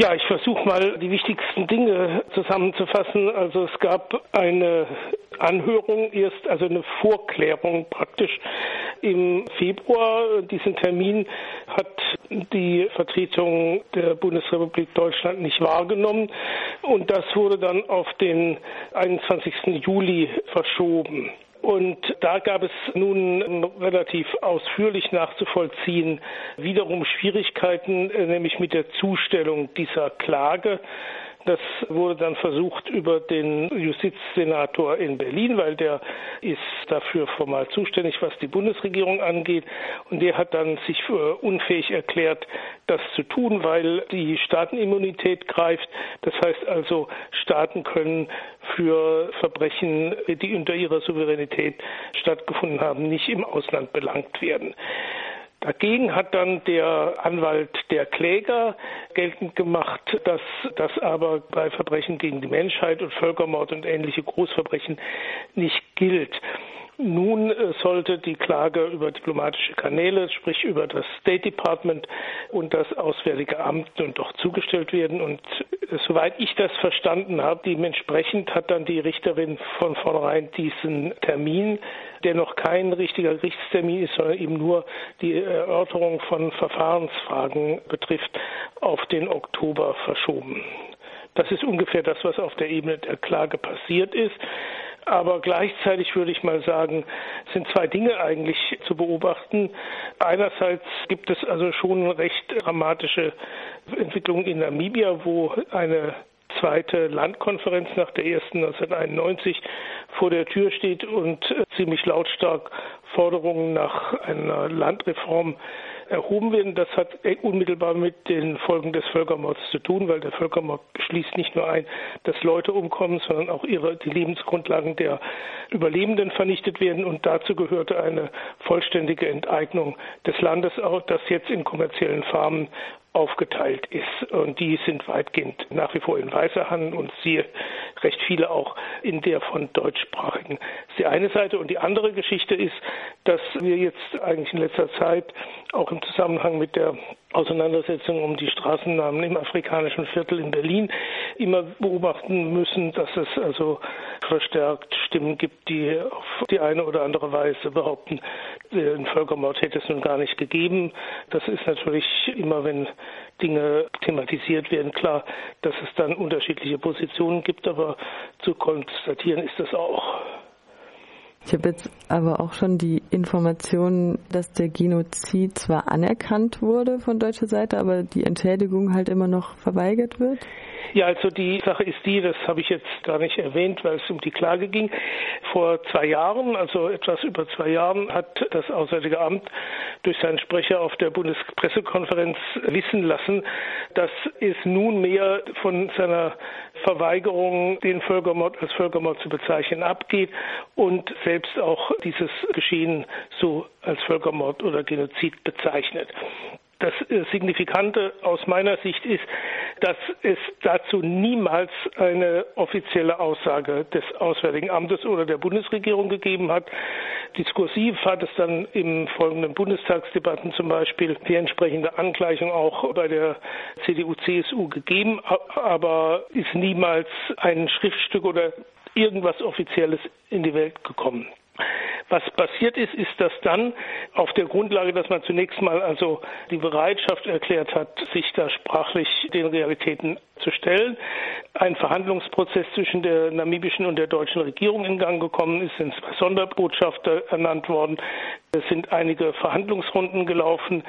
Ja, ich versuche mal die wichtigsten Dinge zusammenzufassen. Also es gab eine Anhörung erst, also eine Vorklärung praktisch im Februar. Diesen Termin hat die Vertretung der Bundesrepublik Deutschland nicht wahrgenommen und das wurde dann auf den 21. Juli verschoben. Und da gab es nun relativ ausführlich nachzuvollziehen wiederum Schwierigkeiten, nämlich mit der Zustellung dieser Klage. Das wurde dann versucht über den Justizsenator in Berlin, weil der ist dafür formal zuständig, was die Bundesregierung angeht. Und der hat dann sich für unfähig erklärt, das zu tun, weil die Staatenimmunität greift. Das heißt also, Staaten können für Verbrechen, die unter ihrer Souveränität stattgefunden haben, nicht im Ausland belangt werden. Dagegen hat dann der Anwalt der Kläger geltend gemacht, dass das aber bei Verbrechen gegen die Menschheit und Völkermord und ähnliche Großverbrechen nicht gilt. Nun äh, sollte die Klage über diplomatische Kanäle, sprich über das State Department und das Auswärtige Amt nun doch zugestellt werden. Und äh, soweit ich das verstanden habe, dementsprechend hat dann die Richterin von vornherein diesen Termin, der noch kein richtiger Gerichtstermin ist, sondern eben nur die Erörterung von Verfahrensfragen betrifft, auf den Oktober verschoben. Das ist ungefähr das, was auf der Ebene der Klage passiert ist. Aber gleichzeitig würde ich mal sagen, sind zwei Dinge eigentlich zu beobachten. Einerseits gibt es also schon recht dramatische Entwicklungen in Namibia, wo eine zweite Landkonferenz nach der ersten 1991 vor der Tür steht und ziemlich lautstark Forderungen nach einer Landreform erhoben werden. Das hat unmittelbar mit den Folgen des Völkermords zu tun, weil der Völkermord schließt nicht nur ein, dass Leute umkommen, sondern auch ihre, die Lebensgrundlagen der Überlebenden vernichtet werden. Und dazu gehörte eine vollständige Enteignung des Landes, das jetzt in kommerziellen Farmen aufgeteilt ist. Und die sind weitgehend nach wie vor in weißer Hand und sie recht viele auch in der von deutschsprachigen. Das ist die eine Seite. Und die andere Geschichte ist, dass wir jetzt eigentlich in letzter Zeit auch im Zusammenhang mit der Auseinandersetzung um die Straßennamen im afrikanischen Viertel in Berlin immer beobachten müssen, dass es also verstärkt Stimmen gibt, die auf die eine oder andere Weise behaupten, den Völkermord hätte es nun gar nicht gegeben. Das ist natürlich immer, wenn Dinge thematisiert werden, klar, dass es dann unterschiedliche Positionen gibt, aber zu konstatieren ist das auch. Ich habe jetzt aber auch schon die Information, dass der Genozid zwar anerkannt wurde von deutscher Seite, aber die Entschädigung halt immer noch verweigert wird. Ja, also die Sache ist die, das habe ich jetzt gar nicht erwähnt, weil es um die Klage ging. Vor zwei Jahren, also etwas über zwei Jahren, hat das Auswärtige Amt durch seinen Sprecher auf der Bundespressekonferenz wissen lassen, dass es nunmehr von seiner Verweigerung, den Völkermord als Völkermord zu bezeichnen, abgeht und selbst auch dieses Geschehen so als Völkermord oder Genozid bezeichnet. Das äh, Signifikante aus meiner Sicht ist, dass es dazu niemals eine offizielle Aussage des Auswärtigen Amtes oder der Bundesregierung gegeben hat. Diskursiv hat es dann im folgenden Bundestagsdebatten zum Beispiel die entsprechende Angleichung auch bei der CDU-CSU gegeben, aber ist niemals ein Schriftstück oder irgendwas Offizielles in die Welt gekommen. Was passiert ist, ist, dass dann auf der Grundlage, dass man zunächst mal also die Bereitschaft erklärt hat, sich da sprachlich den Realitäten zu stellen, ein Verhandlungsprozess zwischen der namibischen und der deutschen Regierung in Gang gekommen ist, sind zwei Sonderbotschafter ernannt worden, es sind einige Verhandlungsrunden gelaufen.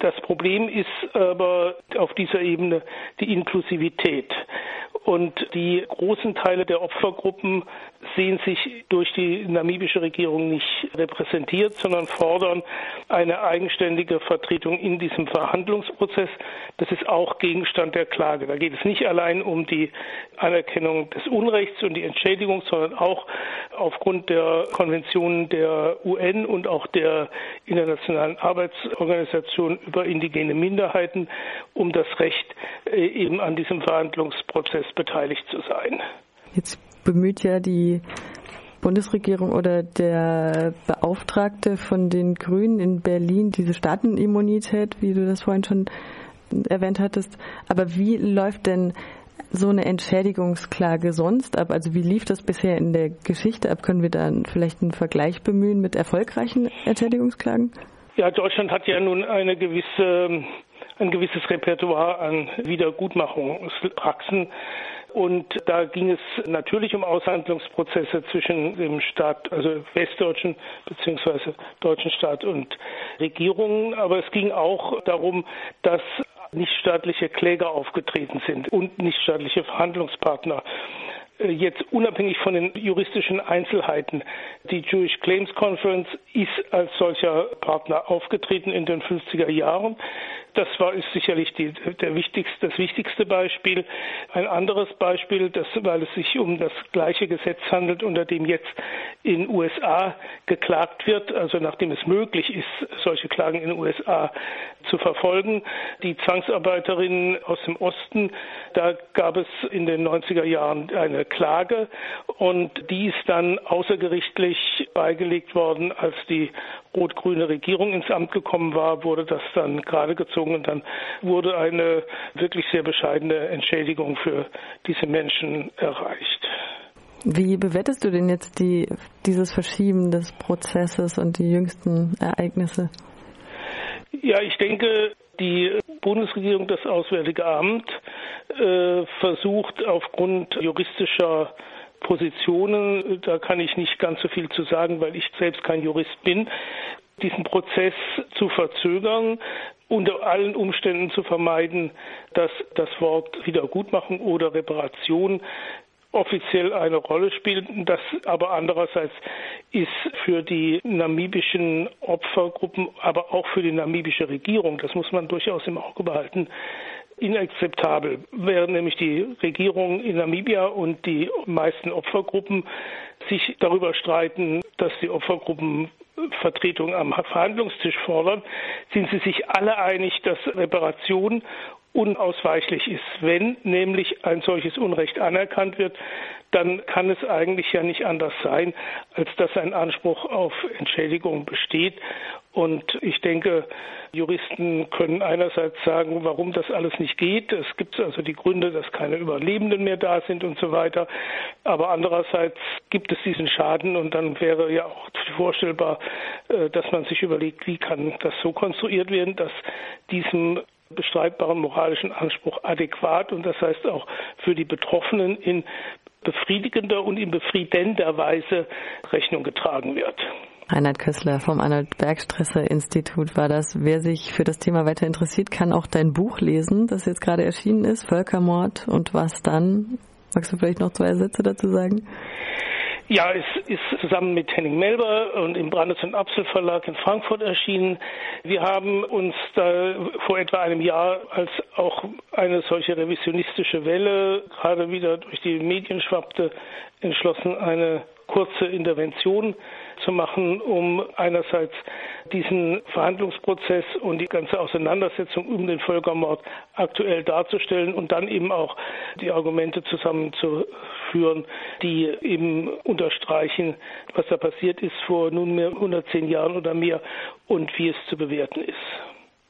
Das Problem ist aber auf dieser Ebene die Inklusivität. Und die großen Teile der Opfergruppen sehen sich durch die namibische Regierung nicht repräsentiert, sondern fordern eine eigenständige Vertretung in diesem Verhandlungsprozess. Das ist auch Gegenstand der Klage. Da geht es nicht allein um die Anerkennung des Unrechts und die Entschädigung, sondern auch aufgrund der Konventionen der UN und auch der Internationalen Arbeitsorganisation über indigene Minderheiten um das Recht, äh, eben an diesem Verhandlungsprozess beteiligt zu sein. Jetzt bemüht ja die Bundesregierung oder der Beauftragte von den Grünen in Berlin diese Staatenimmunität, wie du das vorhin schon erwähnt hattest. Aber wie läuft denn so eine Entschädigungsklage sonst ab? Also wie lief das bisher in der Geschichte ab? Können wir da vielleicht einen Vergleich bemühen mit erfolgreichen Entschädigungsklagen? Ja, Deutschland hat ja nun eine gewisse, ein gewisses Repertoire an Wiedergutmachungspraxen. Und da ging es natürlich um Aushandlungsprozesse zwischen dem Staat, also westdeutschen bzw. deutschen Staat und Regierungen. Aber es ging auch darum, dass nichtstaatliche Kläger aufgetreten sind und nichtstaatliche Verhandlungspartner. Äh, jetzt unabhängig von den juristischen Einzelheiten. Die Jewish Claims Conference ist als solcher Partner aufgetreten in den 50er Jahren. Das war ist sicherlich die, der wichtigste, das wichtigste Beispiel. Ein anderes Beispiel, das, weil es sich um das gleiche Gesetz handelt, unter dem jetzt in USA geklagt wird, also nachdem es möglich ist, solche Klagen in den USA zu verfolgen. Die Zwangsarbeiterinnen aus dem Osten, da gab es in den 90er Jahren eine Klage und die ist dann außergerichtlich beigelegt worden, als die rot-grüne Regierung ins Amt gekommen war, wurde das dann gerade gezogen und dann wurde eine wirklich sehr bescheidene Entschädigung für diese Menschen erreicht. Wie bewertest du denn jetzt die, dieses Verschieben des Prozesses und die jüngsten Ereignisse? Ja, ich denke, die Bundesregierung, das Auswärtige Amt, äh, versucht aufgrund juristischer Positionen, da kann ich nicht ganz so viel zu sagen, weil ich selbst kein Jurist bin, diesen Prozess zu verzögern, unter allen Umständen zu vermeiden, dass das Wort Wiedergutmachung oder Reparation offiziell eine Rolle spielt. Das aber andererseits ist für die namibischen Opfergruppen, aber auch für die namibische Regierung, das muss man durchaus im Auge behalten, inakzeptabel, während nämlich die Regierung in Namibia und die meisten Opfergruppen sich darüber streiten, dass die Opfergruppen Vertretung am Verhandlungstisch fordern, sind sie sich alle einig, dass Reparation unausweichlich ist. Wenn nämlich ein solches Unrecht anerkannt wird, dann kann es eigentlich ja nicht anders sein, als dass ein Anspruch auf Entschädigung besteht. Und ich denke, Juristen können einerseits sagen, warum das alles nicht geht. Es gibt also die Gründe, dass keine Überlebenden mehr da sind und so weiter. Aber andererseits gibt es diesen Schaden und dann wäre ja auch vorstellbar, äh, dass man sich überlegt, wie kann das so konstruiert werden, dass diesem bestreitbaren moralischen Anspruch adäquat und das heißt auch für die Betroffenen in befriedigender und in befriedender Weise Rechnung getragen wird. Reinhard Kössler vom Arnold Bergstresser Institut war das. Wer sich für das Thema weiter interessiert, kann auch dein Buch lesen, das jetzt gerade erschienen ist, Völkermord und was dann. Magst du vielleicht noch zwei Sätze dazu sagen? Ja, es ist zusammen mit Henning Melber und im Brandes und Apfel Verlag in Frankfurt erschienen. Wir haben uns da vor etwa einem Jahr, als auch eine solche revisionistische Welle gerade wieder durch die Medien schwappte, entschlossen, eine kurze Intervention zu machen, um einerseits diesen Verhandlungsprozess und die ganze Auseinandersetzung um den Völkermord aktuell darzustellen und dann eben auch die Argumente zusammenzuführen, die eben unterstreichen, was da passiert ist vor nunmehr 110 Jahren oder mehr und wie es zu bewerten ist.